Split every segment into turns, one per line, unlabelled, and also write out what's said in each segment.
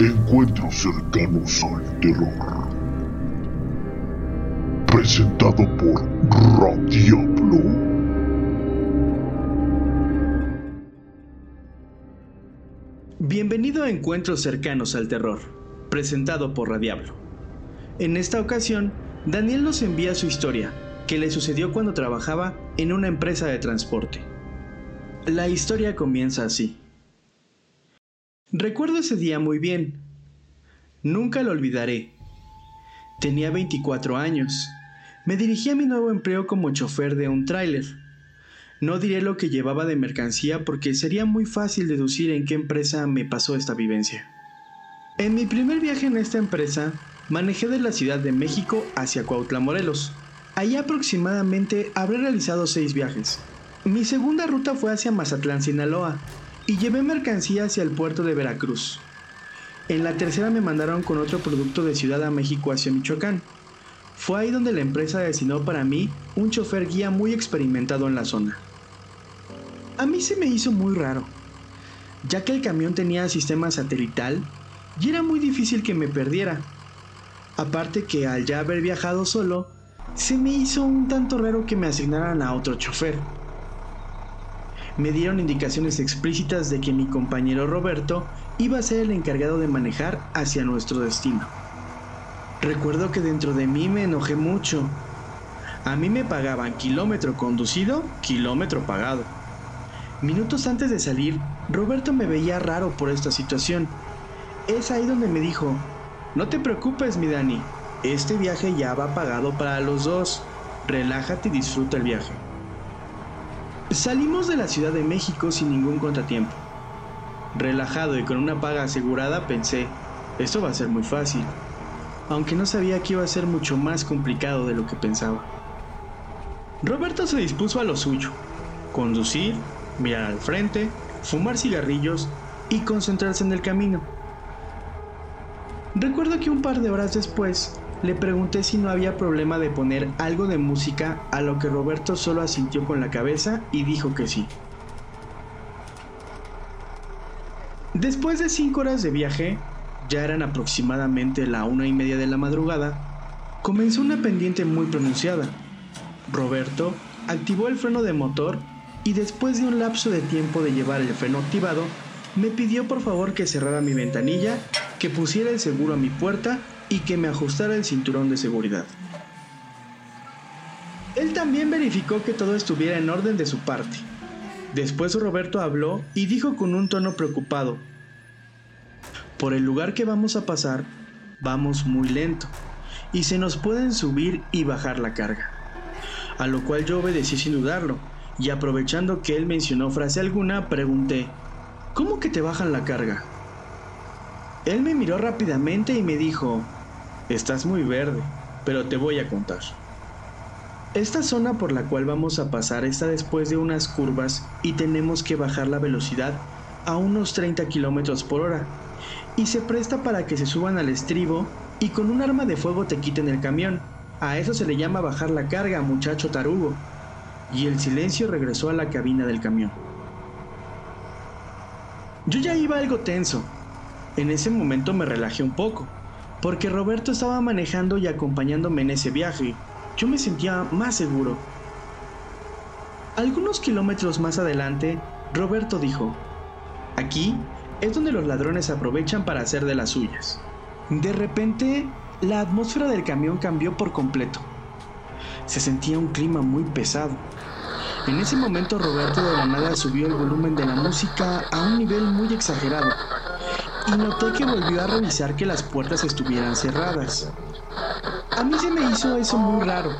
Encuentros cercanos al terror. Presentado por Radiablo.
Bienvenido a Encuentros cercanos al terror, presentado por Radiablo. En esta ocasión, Daniel nos envía su historia, que le sucedió cuando trabajaba en una empresa de transporte. La historia comienza así. Recuerdo ese día muy bien. Nunca lo olvidaré. Tenía 24 años. Me dirigí a mi nuevo empleo como chofer de un tráiler. No diré lo que llevaba de mercancía porque sería muy fácil deducir en qué empresa me pasó esta vivencia. En mi primer viaje en esta empresa, manejé de la Ciudad de México hacia Cuautla, Morelos. Allí aproximadamente habré realizado seis viajes. Mi segunda ruta fue hacia Mazatlán, Sinaloa, y llevé mercancía hacia el puerto de Veracruz. En la tercera me mandaron con otro producto de Ciudad de México hacia Michoacán. Fue ahí donde la empresa designó para mí un chofer guía muy experimentado en la zona. A mí se me hizo muy raro, ya que el camión tenía sistema satelital y era muy difícil que me perdiera. Aparte que al ya haber viajado solo, se me hizo un tanto raro que me asignaran a otro chofer me dieron indicaciones explícitas de que mi compañero Roberto iba a ser el encargado de manejar hacia nuestro destino. Recuerdo que dentro de mí me enojé mucho. A mí me pagaban kilómetro conducido, kilómetro pagado. Minutos antes de salir, Roberto me veía raro por esta situación. Es ahí donde me dijo, no te preocupes mi Dani, este viaje ya va pagado para los dos. Relájate y disfruta el viaje. Salimos de la Ciudad de México sin ningún contratiempo. Relajado y con una paga asegurada pensé, esto va a ser muy fácil, aunque no sabía que iba a ser mucho más complicado de lo que pensaba. Roberto se dispuso a lo suyo, conducir, mirar al frente, fumar cigarrillos y concentrarse en el camino. Recuerdo que un par de horas después le pregunté si no había problema de poner algo de música, a lo que Roberto solo asintió con la cabeza y dijo que sí. Después de cinco horas de viaje, ya eran aproximadamente la una y media de la madrugada, comenzó una pendiente muy pronunciada. Roberto activó el freno de motor y después de un lapso de tiempo de llevar el freno activado, me pidió por favor que cerrara mi ventanilla, que pusiera el seguro a mi puerta y que me ajustara el cinturón de seguridad. Él también verificó que todo estuviera en orden de su parte. Después Roberto habló y dijo con un tono preocupado, por el lugar que vamos a pasar, vamos muy lento y se nos pueden subir y bajar la carga. A lo cual yo obedecí sin dudarlo y aprovechando que él mencionó frase alguna, pregunté, ¿cómo que te bajan la carga? Él me miró rápidamente y me dijo, Estás muy verde, pero te voy a contar. Esta zona por la cual vamos a pasar está después de unas curvas y tenemos que bajar la velocidad a unos 30 km por hora y se presta para que se suban al estribo y con un arma de fuego te quiten el camión. A eso se le llama bajar la carga, muchacho tarugo. Y el silencio regresó a la cabina del camión. Yo ya iba algo tenso. En ese momento me relajé un poco porque Roberto estaba manejando y acompañándome en ese viaje. Yo me sentía más seguro. Algunos kilómetros más adelante, Roberto dijo, aquí es donde los ladrones aprovechan para hacer de las suyas. De repente, la atmósfera del camión cambió por completo. Se sentía un clima muy pesado. En ese momento Roberto de la nada subió el volumen de la música a un nivel muy exagerado y noté que volvió a revisar que las puertas estuvieran cerradas. A mí se me hizo eso muy raro,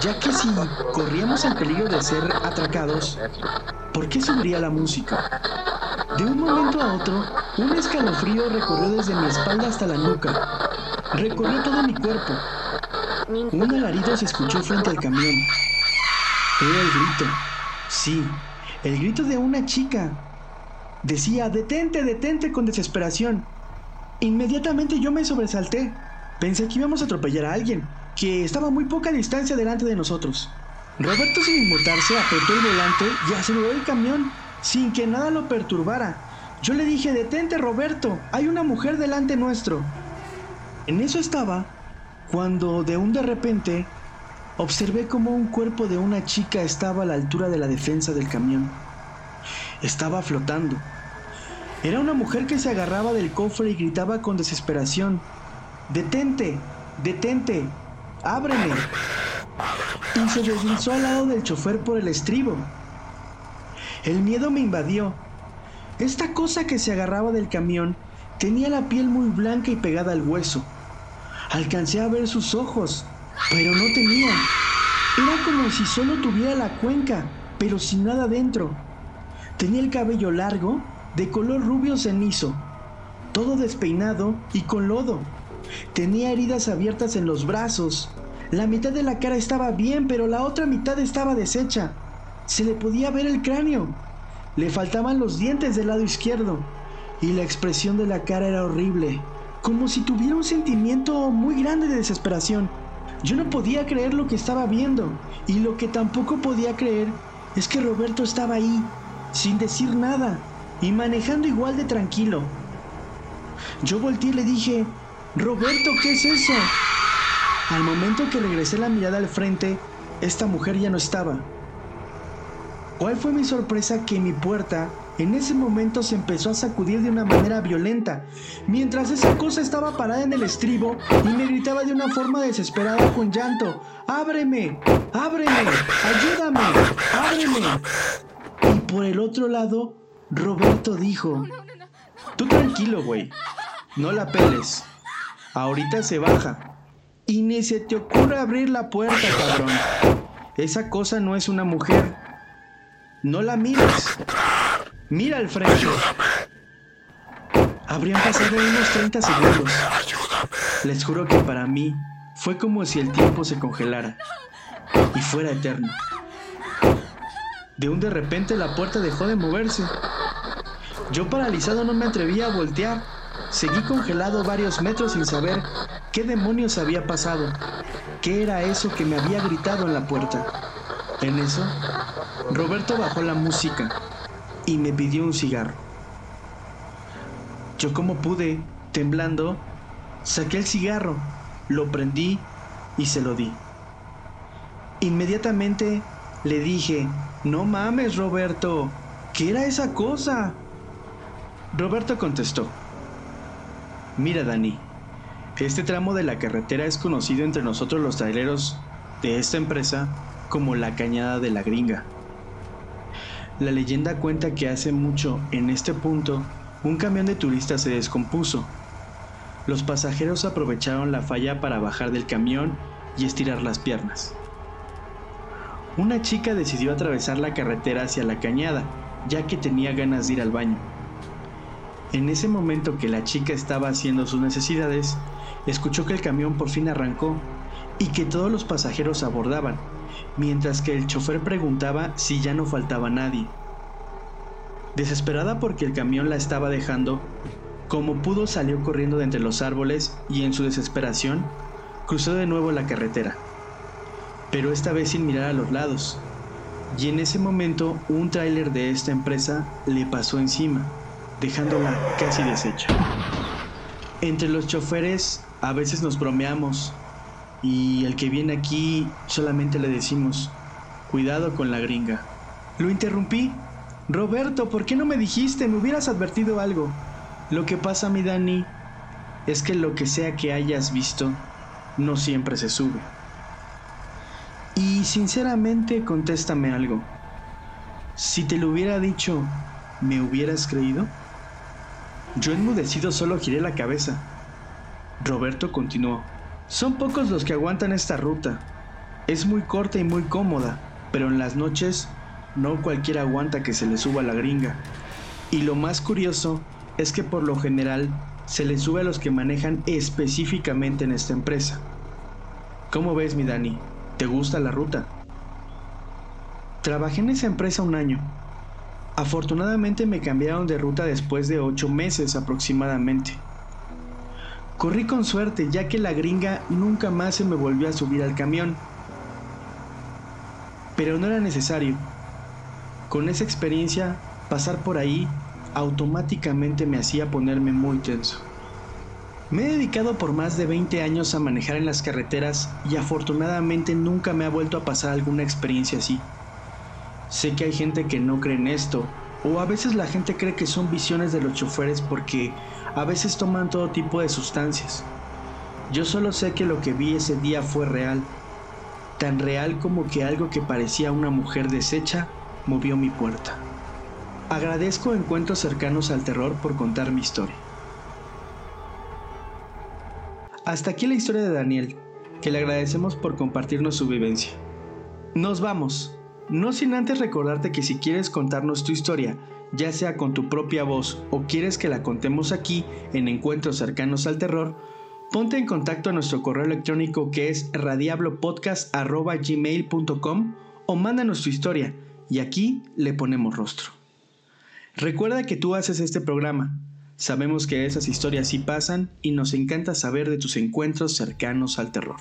ya que si corríamos el peligro de ser atracados, ¿por qué subiría la música? De un momento a otro, un escalofrío recorrió desde mi espalda hasta la nuca. Recorrió todo mi cuerpo. Un alarido se escuchó frente al camión. Era el grito. Sí, el grito de una chica Decía, detente, detente con desesperación. Inmediatamente yo me sobresalté. Pensé que íbamos a atropellar a alguien, que estaba muy poca distancia delante de nosotros. Roberto sin inmutarse apretó el volante y aceleró el camión sin que nada lo perturbara. Yo le dije, detente Roberto, hay una mujer delante nuestro. En eso estaba cuando de un de repente observé como un cuerpo de una chica estaba a la altura de la defensa del camión. Estaba flotando. Era una mujer que se agarraba del cofre y gritaba con desesperación, Detente, detente, ábreme. Y se deslizó al lado del chofer por el estribo. El miedo me invadió. Esta cosa que se agarraba del camión tenía la piel muy blanca y pegada al hueso. Alcancé a ver sus ojos, pero no tenía. Era como si solo tuviera la cuenca, pero sin nada dentro. Tenía el cabello largo, de color rubio cenizo, todo despeinado y con lodo. Tenía heridas abiertas en los brazos. La mitad de la cara estaba bien, pero la otra mitad estaba deshecha. Se le podía ver el cráneo. Le faltaban los dientes del lado izquierdo. Y la expresión de la cara era horrible, como si tuviera un sentimiento muy grande de desesperación. Yo no podía creer lo que estaba viendo, y lo que tampoco podía creer es que Roberto estaba ahí, sin decir nada, y manejando igual de tranquilo. Yo volteé y le dije, Roberto, ¿qué es eso? Al momento que regresé la mirada al frente, esta mujer ya no estaba. ¿Cuál fue mi sorpresa que mi puerta en ese momento se empezó a sacudir de una manera violenta, mientras esa cosa estaba parada en el estribo y me gritaba de una forma desesperada con llanto, ¡Ábreme! ¡Ábreme! ¡Ayúdame! ¡Ábreme! Por el otro lado, Roberto dijo, Tú tranquilo, güey, no la peles. Ahorita se baja. Y ni se te ocurre abrir la puerta, cabrón. Esa cosa no es una mujer. No la mires. Mira al frente. Habrían pasado unos 30 segundos. Les juro que para mí fue como si el tiempo se congelara y fuera eterno. De un de repente la puerta dejó de moverse. Yo paralizado no me atrevía a voltear Seguí congelado varios metros sin saber qué demonios había pasado, qué era eso que me había gritado en la puerta. En eso, Roberto bajó la música y me pidió un cigarro. Yo como pude, temblando, saqué el cigarro, lo prendí y se lo di. Inmediatamente le dije, no mames Roberto, ¿qué era esa cosa? Roberto contestó, Mira, Dani, este tramo de la carretera es conocido entre nosotros los traileros de esta empresa como la Cañada de la Gringa. La leyenda cuenta que hace mucho, en este punto, un camión de turistas se descompuso. Los pasajeros aprovecharon la falla para bajar del camión y estirar las piernas. Una chica decidió atravesar la carretera hacia la cañada, ya que tenía ganas de ir al baño. En ese momento que la chica estaba haciendo sus necesidades, escuchó que el camión por fin arrancó y que todos los pasajeros abordaban, mientras que el chofer preguntaba si ya no faltaba nadie. Desesperada porque el camión la estaba dejando, como pudo salió corriendo de entre los árboles y en su desesperación cruzó de nuevo la carretera, pero esta vez sin mirar a los lados. Y en ese momento un tráiler de esta empresa le pasó encima dejándola casi deshecha. Entre los choferes a veces nos bromeamos y el que viene aquí solamente le decimos, cuidado con la gringa. Lo interrumpí. Roberto, ¿por qué no me dijiste? Me hubieras advertido algo. Lo que pasa, mi Dani, es que lo que sea que hayas visto, no siempre se sube. Y sinceramente, contéstame algo. Si te lo hubiera dicho, ¿me hubieras creído? Yo enmudecido solo giré la cabeza. Roberto continuó. Son pocos los que aguantan esta ruta. Es muy corta y muy cómoda, pero en las noches no cualquiera aguanta que se le suba la gringa. Y lo más curioso es que por lo general se le sube a los que manejan específicamente en esta empresa. ¿Cómo ves, mi Dani? ¿Te gusta la ruta? Trabajé en esa empresa un año Afortunadamente me cambiaron de ruta después de ocho meses aproximadamente. Corrí con suerte ya que la gringa nunca más se me volvió a subir al camión. Pero no era necesario. Con esa experiencia, pasar por ahí automáticamente me hacía ponerme muy tenso. Me he dedicado por más de 20 años a manejar en las carreteras y afortunadamente nunca me ha vuelto a pasar alguna experiencia así. Sé que hay gente que no cree en esto, o a veces la gente cree que son visiones de los choferes porque a veces toman todo tipo de sustancias. Yo solo sé que lo que vi ese día fue real, tan real como que algo que parecía una mujer deshecha movió mi puerta. Agradezco encuentros cercanos al terror por contar mi historia. Hasta aquí la historia de Daniel, que le agradecemos por compartirnos su vivencia. Nos vamos, no sin antes recordarte que si quieres contarnos tu historia, ya sea con tu propia voz o quieres que la contemos aquí en encuentros cercanos al terror, ponte en contacto a nuestro correo electrónico que es radiablopodcast.gmail.com o mándanos tu historia y aquí le ponemos rostro. Recuerda que tú haces este programa, Sabemos que esas historias sí pasan y nos encanta saber de tus encuentros cercanos al terror.